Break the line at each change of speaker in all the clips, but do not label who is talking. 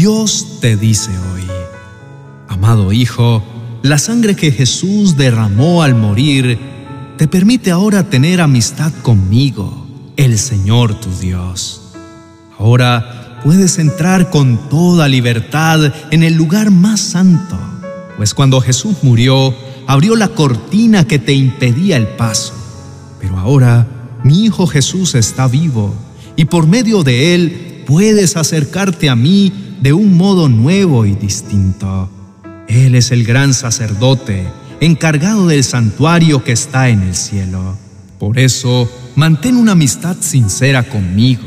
Dios te dice hoy, amado Hijo, la sangre que Jesús derramó al morir te permite ahora tener amistad conmigo, el Señor tu Dios. Ahora puedes entrar con toda libertad en el lugar más santo, pues cuando Jesús murió, abrió la cortina que te impedía el paso. Pero ahora mi Hijo Jesús está vivo y por medio de Él puedes acercarte a mí de un modo nuevo y distinto. Él es el gran sacerdote, encargado del santuario que está en el cielo. Por eso, mantén una amistad sincera conmigo,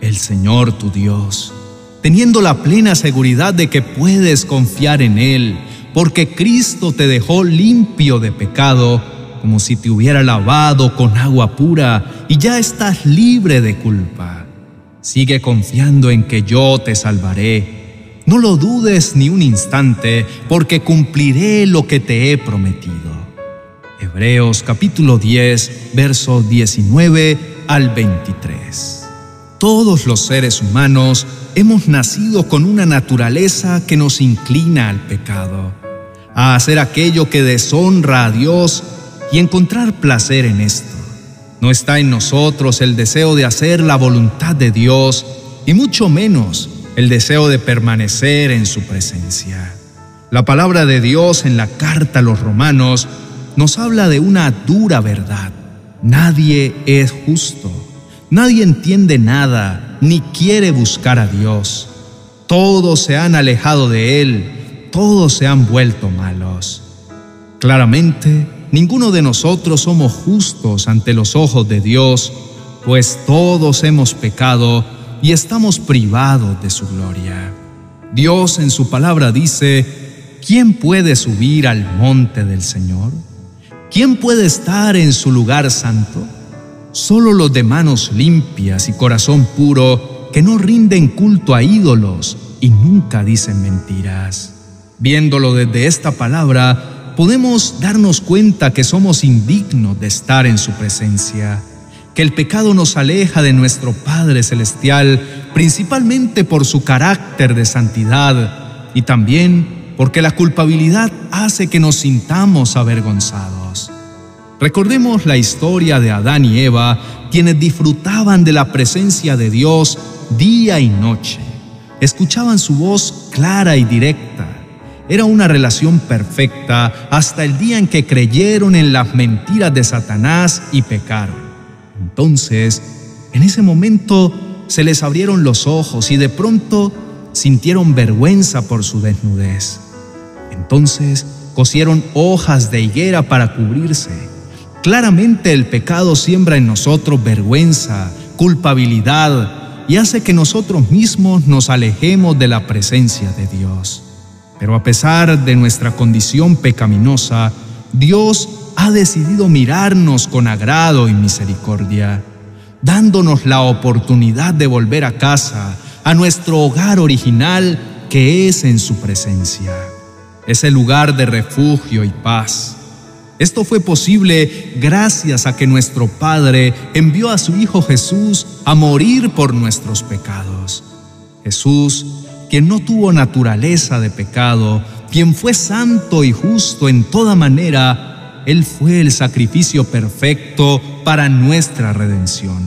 el Señor tu Dios, teniendo la plena seguridad de que puedes confiar en Él, porque Cristo te dejó limpio de pecado, como si te hubiera lavado con agua pura, y ya estás libre de culpa. Sigue confiando en que yo te salvaré. No lo dudes ni un instante, porque cumpliré lo que te he prometido. Hebreos capítulo 10, verso 19 al 23. Todos los seres humanos hemos nacido con una naturaleza que nos inclina al pecado, a hacer aquello que deshonra a Dios y encontrar placer en esto. No está en nosotros el deseo de hacer la voluntad de Dios y mucho menos el deseo de permanecer en su presencia. La palabra de Dios en la carta a los romanos nos habla de una dura verdad. Nadie es justo, nadie entiende nada, ni quiere buscar a Dios. Todos se han alejado de Él, todos se han vuelto malos. Claramente, Ninguno de nosotros somos justos ante los ojos de Dios, pues todos hemos pecado y estamos privados de su gloria. Dios en su palabra dice, ¿quién puede subir al monte del Señor? ¿Quién puede estar en su lugar santo? Solo los de manos limpias y corazón puro, que no rinden culto a ídolos y nunca dicen mentiras. Viéndolo desde esta palabra, podemos darnos cuenta que somos indignos de estar en su presencia, que el pecado nos aleja de nuestro Padre Celestial, principalmente por su carácter de santidad y también porque la culpabilidad hace que nos sintamos avergonzados. Recordemos la historia de Adán y Eva, quienes disfrutaban de la presencia de Dios día y noche. Escuchaban su voz clara y directa era una relación perfecta hasta el día en que creyeron en las mentiras de Satanás y pecaron. Entonces, en ese momento se les abrieron los ojos y de pronto sintieron vergüenza por su desnudez. Entonces cosieron hojas de higuera para cubrirse. Claramente el pecado siembra en nosotros vergüenza, culpabilidad y hace que nosotros mismos nos alejemos de la presencia de Dios. Pero a pesar de nuestra condición pecaminosa, Dios ha decidido mirarnos con agrado y misericordia, dándonos la oportunidad de volver a casa, a nuestro hogar original que es en su presencia. Es el lugar de refugio y paz. Esto fue posible gracias a que nuestro Padre envió a su Hijo Jesús a morir por nuestros pecados. Jesús quien no tuvo naturaleza de pecado, quien fue santo y justo en toda manera, Él fue el sacrificio perfecto para nuestra redención.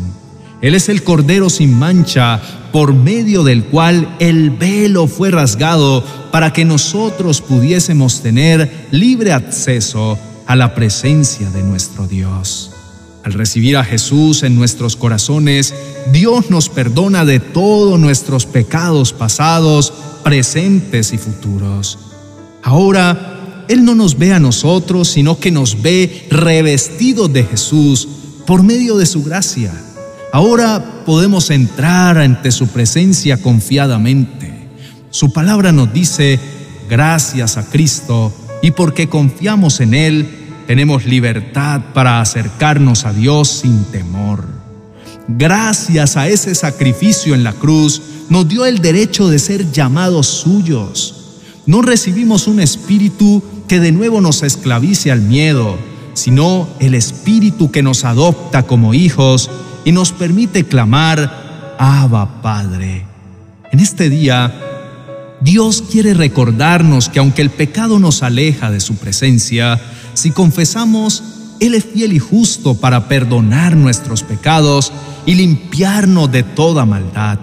Él es el Cordero sin mancha, por medio del cual el velo fue rasgado para que nosotros pudiésemos tener libre acceso a la presencia de nuestro Dios. Al recibir a Jesús en nuestros corazones, Dios nos perdona de todos nuestros pecados pasados, presentes y futuros. Ahora, Él no nos ve a nosotros, sino que nos ve revestidos de Jesús por medio de su gracia. Ahora podemos entrar ante su presencia confiadamente. Su palabra nos dice, gracias a Cristo, y porque confiamos en Él, tenemos libertad para acercarnos a Dios sin temor. Gracias a ese sacrificio en la cruz, nos dio el derecho de ser llamados suyos. No recibimos un espíritu que de nuevo nos esclavice al miedo, sino el espíritu que nos adopta como hijos y nos permite clamar, Abba Padre. En este día, Dios quiere recordarnos que aunque el pecado nos aleja de su presencia, si confesamos, Él es fiel y justo para perdonar nuestros pecados y limpiarnos de toda maldad.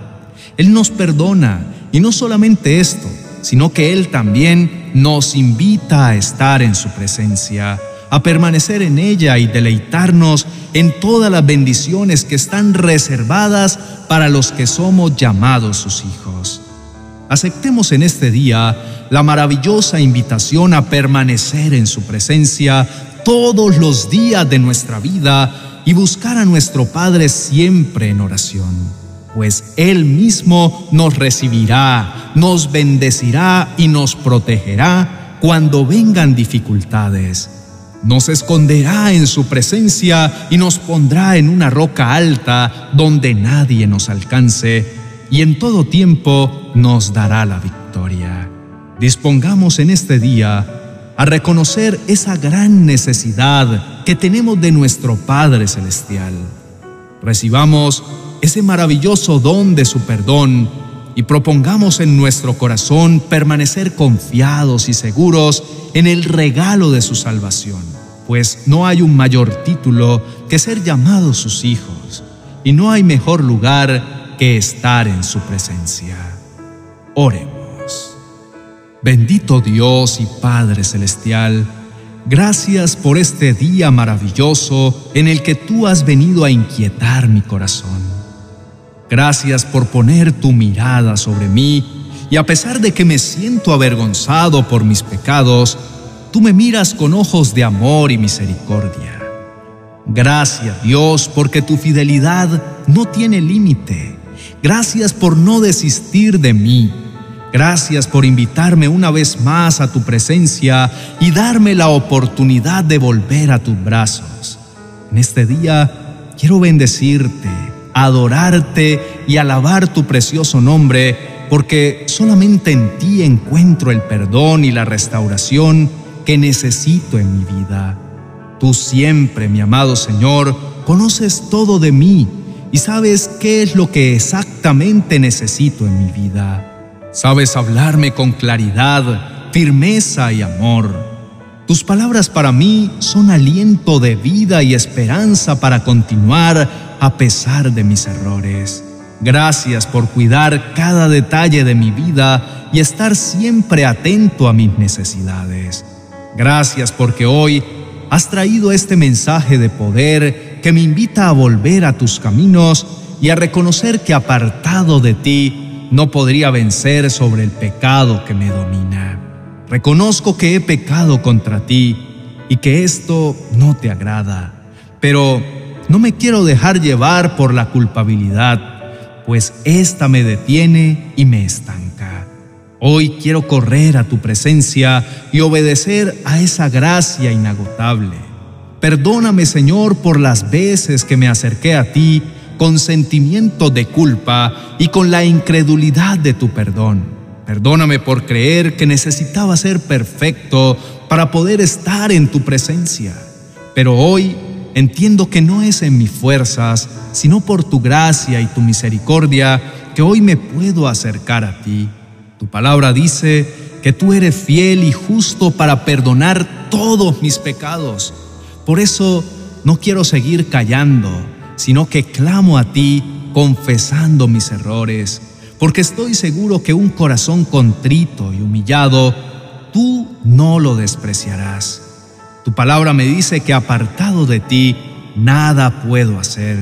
Él nos perdona y no solamente esto, sino que Él también nos invita a estar en su presencia, a permanecer en ella y deleitarnos en todas las bendiciones que están reservadas para los que somos llamados sus hijos. Aceptemos en este día la maravillosa invitación a permanecer en su presencia todos los días de nuestra vida y buscar a nuestro Padre siempre en oración, pues Él mismo nos recibirá, nos bendecirá y nos protegerá cuando vengan dificultades. Nos esconderá en su presencia y nos pondrá en una roca alta donde nadie nos alcance y en todo tiempo nos dará la victoria. Dispongamos en este día a reconocer esa gran necesidad que tenemos de nuestro Padre Celestial. Recibamos ese maravilloso don de su perdón y propongamos en nuestro corazón permanecer confiados y seguros en el regalo de su salvación, pues no hay un mayor título que ser llamados sus hijos, y no hay mejor lugar que estar en su presencia. Oremos. Bendito Dios y Padre Celestial, gracias por este día maravilloso en el que tú has venido a inquietar mi corazón. Gracias por poner tu mirada sobre mí y a pesar de que me siento avergonzado por mis pecados, tú me miras con ojos de amor y misericordia. Gracias Dios porque tu fidelidad no tiene límite Gracias por no desistir de mí. Gracias por invitarme una vez más a tu presencia y darme la oportunidad de volver a tus brazos. En este día quiero bendecirte, adorarte y alabar tu precioso nombre, porque solamente en ti encuentro el perdón y la restauración que necesito en mi vida. Tú siempre, mi amado Señor, conoces todo de mí y sabes qué es lo que exactamente necesito en mi vida. Sabes hablarme con claridad, firmeza y amor. Tus palabras para mí son aliento de vida y esperanza para continuar a pesar de mis errores. Gracias por cuidar cada detalle de mi vida y estar siempre atento a mis necesidades. Gracias porque hoy has traído este mensaje de poder que me invita a volver a tus caminos y a reconocer que apartado de ti no podría vencer sobre el pecado que me domina. Reconozco que he pecado contra ti y que esto no te agrada, pero no me quiero dejar llevar por la culpabilidad, pues esta me detiene y me estanca. Hoy quiero correr a tu presencia y obedecer a esa gracia inagotable Perdóname, Señor, por las veces que me acerqué a ti con sentimiento de culpa y con la incredulidad de tu perdón. Perdóname por creer que necesitaba ser perfecto para poder estar en tu presencia. Pero hoy entiendo que no es en mis fuerzas, sino por tu gracia y tu misericordia que hoy me puedo acercar a ti. Tu palabra dice que tú eres fiel y justo para perdonar todos mis pecados por eso no quiero seguir callando, sino que clamo a ti confesando mis errores, porque estoy seguro que un corazón contrito y humillado, tú no lo despreciarás. Tu palabra me dice que apartado de ti, nada puedo hacer.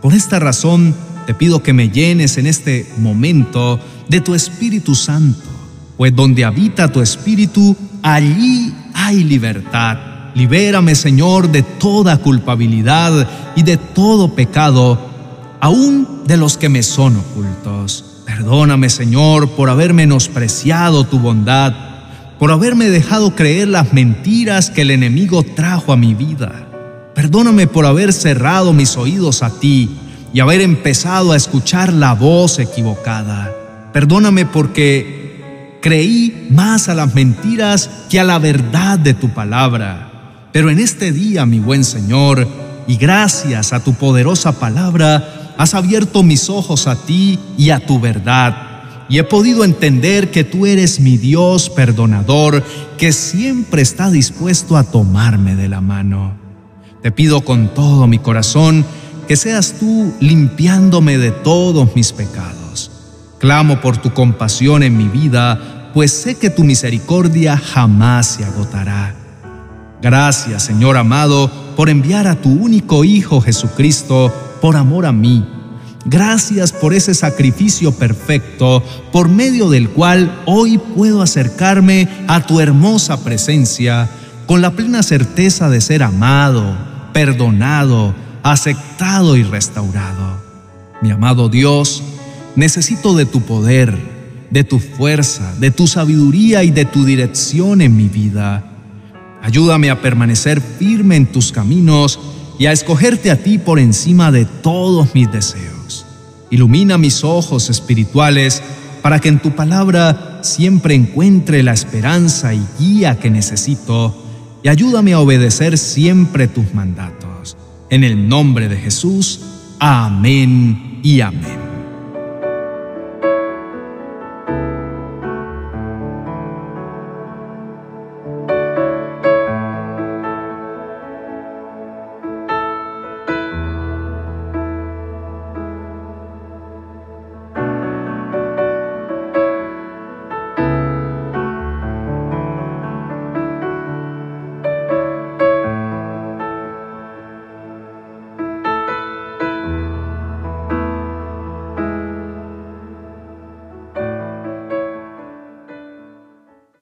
Por esta razón, te pido que me llenes en este momento de tu Espíritu Santo, pues donde habita tu Espíritu, allí hay libertad. Libérame, Señor, de toda culpabilidad y de todo pecado, aún de los que me son ocultos. Perdóname, Señor, por haber menospreciado tu bondad, por haberme dejado creer las mentiras que el enemigo trajo a mi vida. Perdóname por haber cerrado mis oídos a ti y haber empezado a escuchar la voz equivocada. Perdóname porque creí más a las mentiras que a la verdad de tu palabra. Pero en este día, mi buen Señor, y gracias a tu poderosa palabra, has abierto mis ojos a ti y a tu verdad, y he podido entender que tú eres mi Dios perdonador que siempre está dispuesto a tomarme de la mano. Te pido con todo mi corazón que seas tú limpiándome de todos mis pecados. Clamo por tu compasión en mi vida, pues sé que tu misericordia jamás se agotará. Gracias, Señor amado, por enviar a tu único Hijo Jesucristo por amor a mí Gracias por ese sacrificio perfecto por medio del cual hoy puedo acercarme a tu hermosa presencia con la plena certeza de ser amado, perdonado, aceptado y restaurado. Mi amado Dios, necesito de tu poder, de tu fuerza, de tu sabiduría y de tu dirección en mi vida. Ayúdame a permanecer firme en tus caminos y a escogerte a ti por encima de todos mis deseos. Ilumina mis ojos espirituales para que en tu palabra siempre encuentre la esperanza y guía que necesito y ayúdame a obedecer siempre tus mandatos. En el nombre de Jesús, amén y amén.